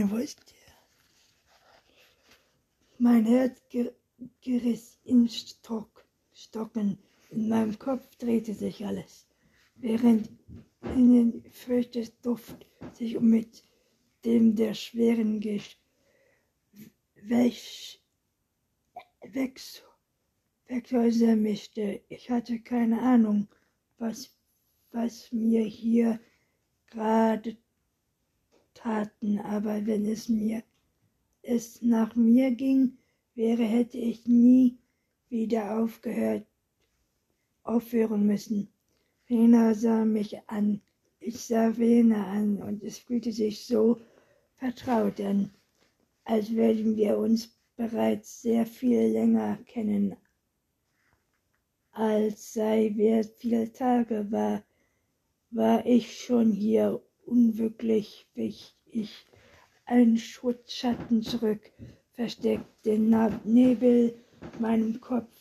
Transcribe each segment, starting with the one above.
Meine Wurst. Mein Herz ger geriss in Stock, Stocken. In meinem Kopf drehte sich alles, während in den Duft sich mit dem der schweren Gisch Wegshäuser mischte. Ich hatte keine Ahnung, was, was mir hier gerade taten, aber wenn es mir es nach mir ging, wäre, hätte ich nie wieder aufgehört, aufhören müssen. Vena sah mich an, ich sah Vena an und es fühlte sich so vertraut an, als würden wir uns bereits sehr viel länger kennen, als sei wer viele Tage war, war ich schon hier unwirklich, wich ich einen Schutzschatten zurück, versteckt den Nebel meinem Kopf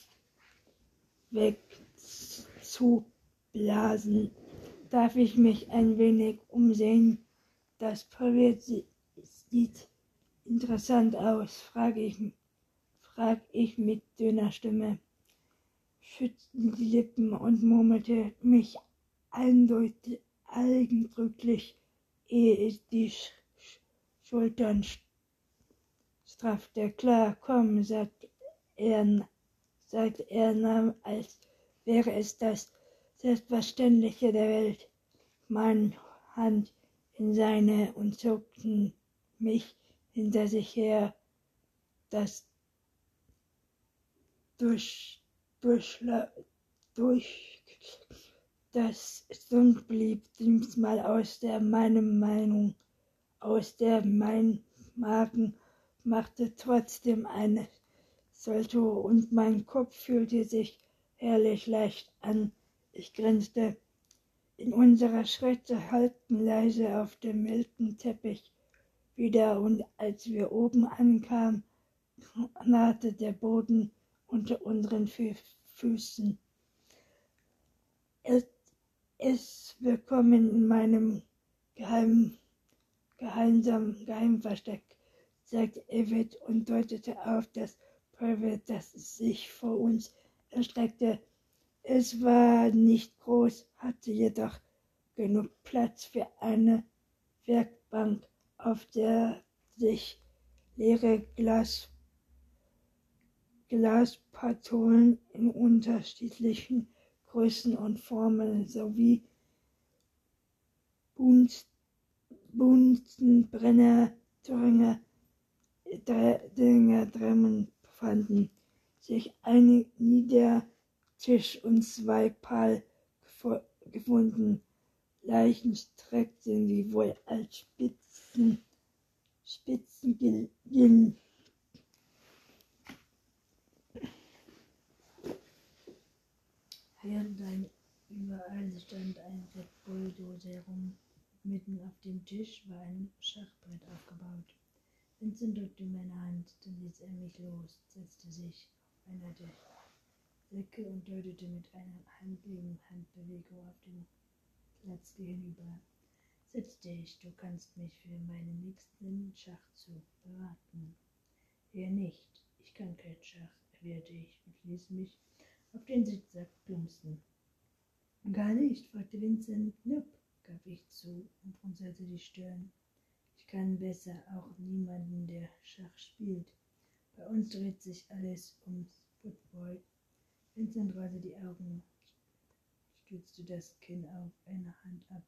wegzublasen. Darf ich mich ein wenig umsehen? Das Pavillon sieht interessant aus, frage ich, frag ich mit dünner Stimme, schützten die Lippen und murmelte mich eindeutig, eindrücklich, ehe die Sch Schultern straffte. Klar, komm, sagt er, sagt er, als wäre es das Selbstverständliche der Welt. Meine Hand in seine und zuckten mich hinter sich her. Das durch, durch, durch das Sund blieb diesmal aus der meine Meinung, aus der mein Magen machte trotzdem eine Salto und mein Kopf fühlte sich herrlich leicht an. Ich grinste. In unserer Schritte halten leise auf dem milden Teppich wieder und als wir oben ankamen, nahte der Boden unter unseren Fü Füßen. Es, willkommen in meinem geheimen, gemeinsamen Geheimversteck, sagte Evett und deutete auf das Private, das sich vor uns erstreckte. Es war nicht groß, hatte jedoch genug Platz für eine Werkbank, auf der sich leere Glas, Glaspatronen in unterschiedlichen Größen und Formen sowie Bunsenbrenner, Dinger, Dinger drin befanden sich ein Niedertisch und zwei Pal gefunden. Leichen streckten sie wohl als Spitzen, Spitzen gingen. Während ein überall stand ein Red Bull-Dose herum. Mitten auf dem Tisch war ein Schachbrett aufgebaut. Vincent drückte meine Hand, dann ließ er mich los, setzte sich auf einer der Säcke und deutete mit einer handlichen Handbewegung auf den Platz gegenüber. Setz dich, du kannst mich für meinen nächsten Schachzug beraten. Er nicht, ich kann kein Schach, erwiderte ich und ließ mich auf den Sitzsack plumpsen. Gar nicht, fragte Vincent. Nope, gab ich zu und runzelte die Stirn. Ich kann besser auch niemanden, der Schach spielt. Bei uns dreht sich alles ums Football. Vincent rollte die Augen, stützte das Kinn auf eine Hand ab.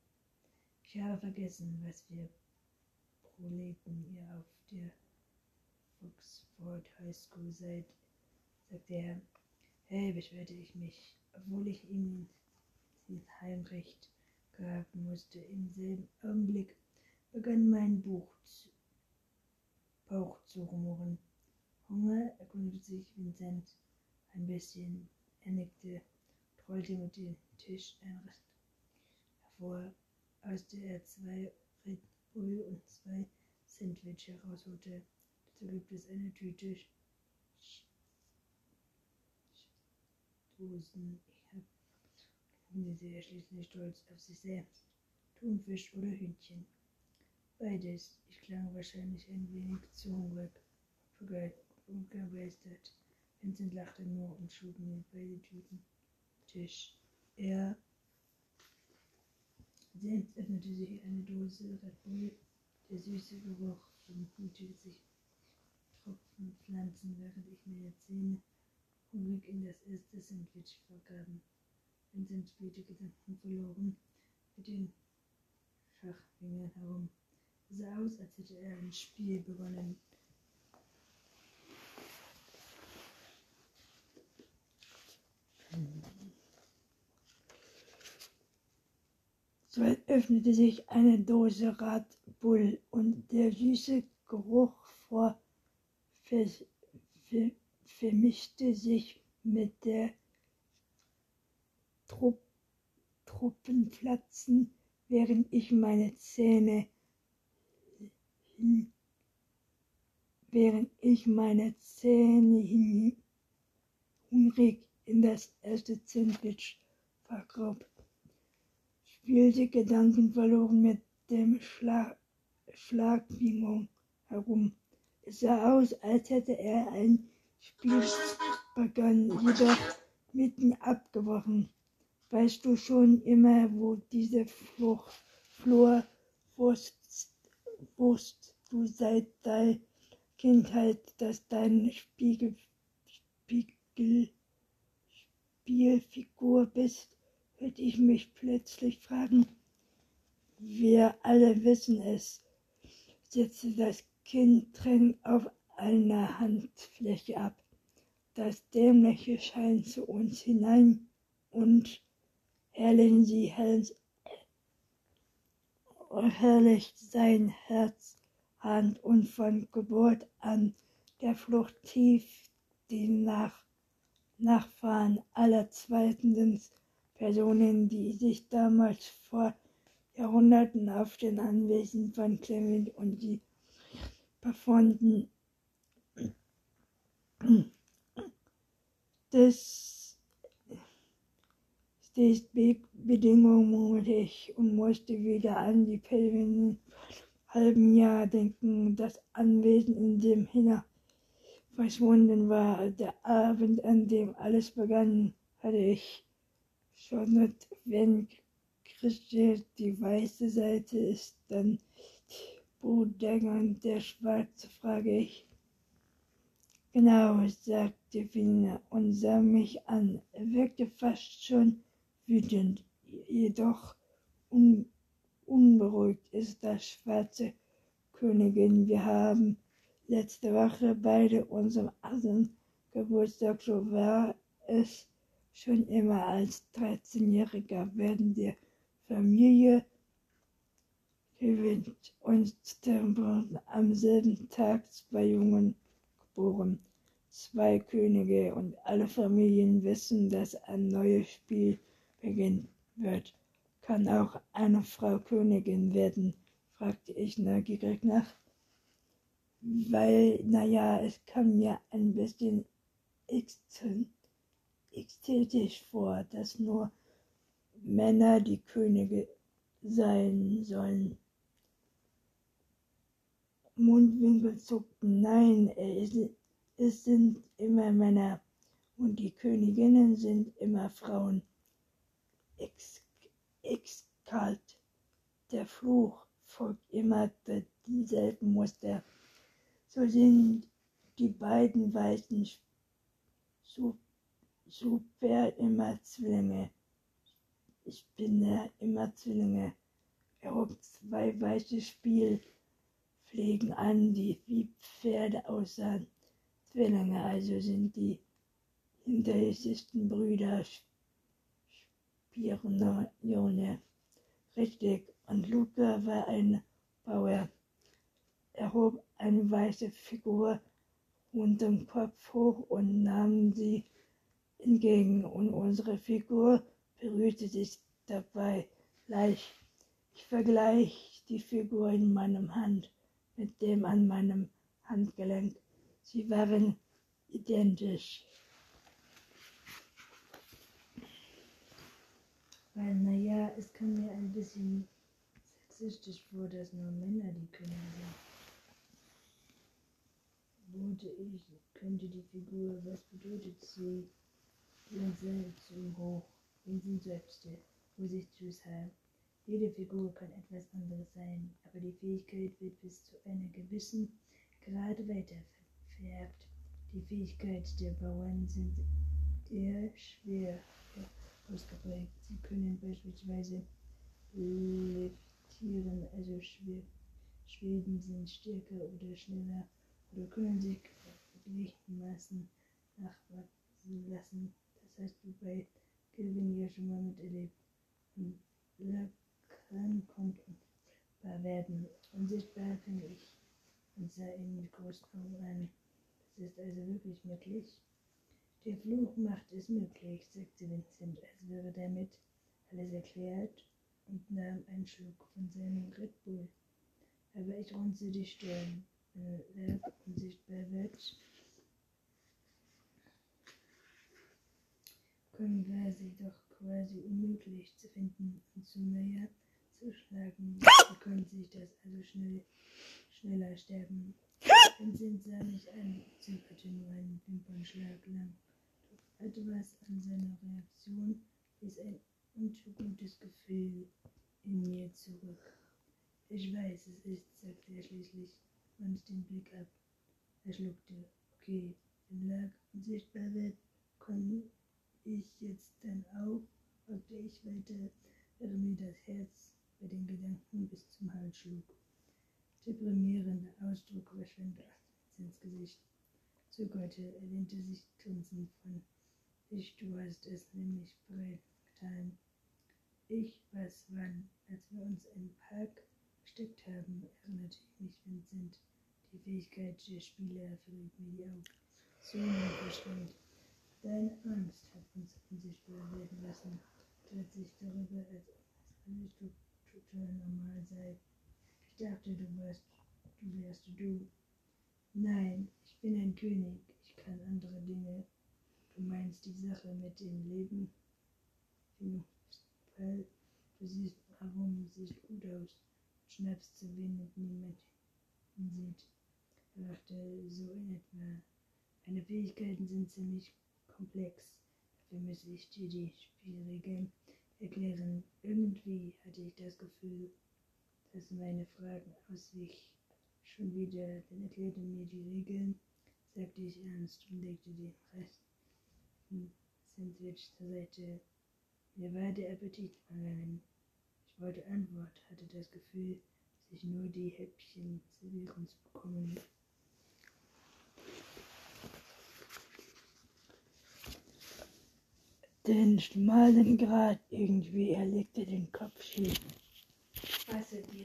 Ich habe vergessen, was wir Proleten hier auf der Foxford High School seid, sagte er. Hey, beschwerte ich mich, obwohl ich ihm ins Heimrecht geraten musste. Im selben Augenblick begann mein Buch zu, Bauch zu rumoren. Hunger, erkundigte sich Vincent ein bisschen. Er nickte, trollte mit dem Tisch ein Rest hervor, aus der er zwei Red Bull und zwei Sandwich herausholte. Dazu gibt es eine Tüte Dosen. Hab Hunde sehr schließlich stolz auf sich selbst. Thunfisch oder Hühnchen. Beides. Ich klang wahrscheinlich ein wenig zu hungrig, begeistert. Vincent lachte nur und schob mir beide Tüten Tisch. Er selbst öffnete sich eine Dose Red Bull. Der süße Geruch umhütete sich Tropfen Pflanzen, während ich meine Zähne hungrig in das erste Sandwich vergaben. Vincent spielte Gedanken verloren mit den Schachfingern herum. Es sah aus, als hätte er ein Spiel begonnen. So öffnete sich eine Dose Red Bull und der süße Geruch vor vermischte sich mit der Trupp, Truppenplatzen, während ich meine Zähne während ich meine Zähne hungrig in das erste Sandwich vergrub, spielte Gedanken verloren mit dem Schlag, Schlagwingung herum. Es sah aus, als hätte er ein Spiel begonnen, jedoch mitten abgebrochen. Weißt du schon immer, wo diese Flucht, Flur wusst, wusst du seit deiner Kindheit, dass deine Spiegel, Spiegel, Spielfigur bist, hörte ich mich plötzlich fragen. Wir alle wissen es, setzte das Kind trennt auf einer Handfläche ab. Das Dämliche scheint zu uns hinein und herrlichen sie herrlich sein Herz, Hand und von Geburt an der Flucht tief die Nach Nachfahren aller zweiten Personen, die sich damals vor Jahrhunderten auf den Anwesen von Clement und die befunden. Das, die Bedingung mutig und musste wieder an die Pelvin halben Jahr denken, das Anwesen, in dem Hina verschwunden war. Der Abend, an dem alles begann, hatte ich schon mit, wenn Christi die weiße Seite ist, dann Brudengern der Schwarze, frage ich. Genau, sagte Wiener und sah mich an. Er wirkte fast schon wütend, jedoch un unberuhigt ist das schwarze Königin. Wir haben letzte Woche beide unserem achten Geburtstag, so war es schon immer als 13-Jähriger, werden der Familie gewinnt und wurden am selben Tag zwei Jungen geboren, zwei Könige und alle Familien wissen, dass ein neues Spiel beginnen wird. Kann auch eine Frau Königin werden? fragte ich neugierig nach. Weil, naja, es kam mir ein bisschen ästhetisch vor, dass nur Männer die Könige sein sollen. Mundwinkel zuckten. Nein, es sind immer Männer und die Königinnen sind immer Frauen. Exkalt. Der Fluch folgt immer denselben Muster. So sind die beiden weißen Super immer Zwillinge. Ich bin ja immer Zwillinge. Er hob zwei weiße Spiel pflegen an, die wie Pferde aussahen. Zwillinge also sind die hinterlistigsten Brüder Spironione. Richtig, und Luca war ein Bauer. Er hob eine weiße Figur unterm Kopf hoch und nahm sie entgegen, und unsere Figur berührte sich dabei leicht. Ich vergleiche die Figur in meinem Hand mit dem an meinem Handgelenk. Sie waren identisch. Weil, naja, es kam mir ein bisschen rassistisch vor, dass nur Männer die König sind. Wurde ich, könnte die Figur, was bedeutet sie, sind selbst zu hoch, wenn sie selbst, sein. Jede Figur kann etwas anderes sein, aber die Fähigkeit wird bis zu einer gewissen Grad weiter vererbt. Die Fähigkeit der Bauern sind eher schwer ausgeprägt. Sie können beispielsweise leftieren, also schwer, Schweden sind stärker oder schneller oder können sich gleichermaßen nachwachsen lassen. Das hast du bei Kelvin ja schon mal miterlebt. Und Lacan kommt unsichtbar werden. Unsichtbar finde ich und sah ihn mit großen Augen an. Das ist also wirklich möglich. Der Fluch macht es möglich, sagte Vincent, als wäre damit alles erklärt und nahm einen Schluck von seinem Red Bull. Aber ich runze die Stirn. Wenn Werk unsichtbar wird, können wir sie doch quasi unmöglich zu finden und zu näher zu schlagen. Sie können sich das also schnell, schneller sterben. Vincent sah mich an, zögerte nur einen Wimpernschlag lang. Etwas an seiner Reaktion ließ ein ungutes Gefühl in mir zurück. Ich weiß, es ist, sagte er schließlich, wandte den Blick ab. Er schluckte. Okay, wenn Lag unsichtbar wird, kann ich jetzt dann auch, fragte ich weiter, während mir das Herz bei den Gedanken bis zum Hals schlug. Deprimierender Ausdruck verschwand ins Gesicht. Zögerte, er lehnte sich grinsend von. Ich, du hast es nämlich getan. Ich weiß wann, als wir uns im Park versteckt haben, erinnerte ich mich Vincent. Die Fähigkeit der Spieler verriet mir die Augen. So verschwand. Deine Angst hat uns unsichtbar werden lassen, sich darüber, als ob es alles total normal sei. Ich dachte, du wärst, du wärst du. Nein, ich bin ein König, ich kann andere Dinge. Du meinst die Sache mit dem Leben? Du siehst, warum siehst gut aus. Schnappst zu wenig niemand sieht. Er dachte so in etwa. Meine Fähigkeiten sind ziemlich komplex. Dafür müsse ich dir die Spielregeln erklären. Irgendwie hatte ich das Gefühl, dass meine Fragen auswich. Schon wieder, dann erklärte mir die Regeln, sagte ich ernst und legte den Rest Sandwich zur Seite. Mir war der Appetit vergangen. Ich wollte Antwort, hatte das Gefühl, dass ich nur die Häppchen servieren zu bekommen. den schmalen Grat irgendwie. Er legte den Kopf schief. Passe dir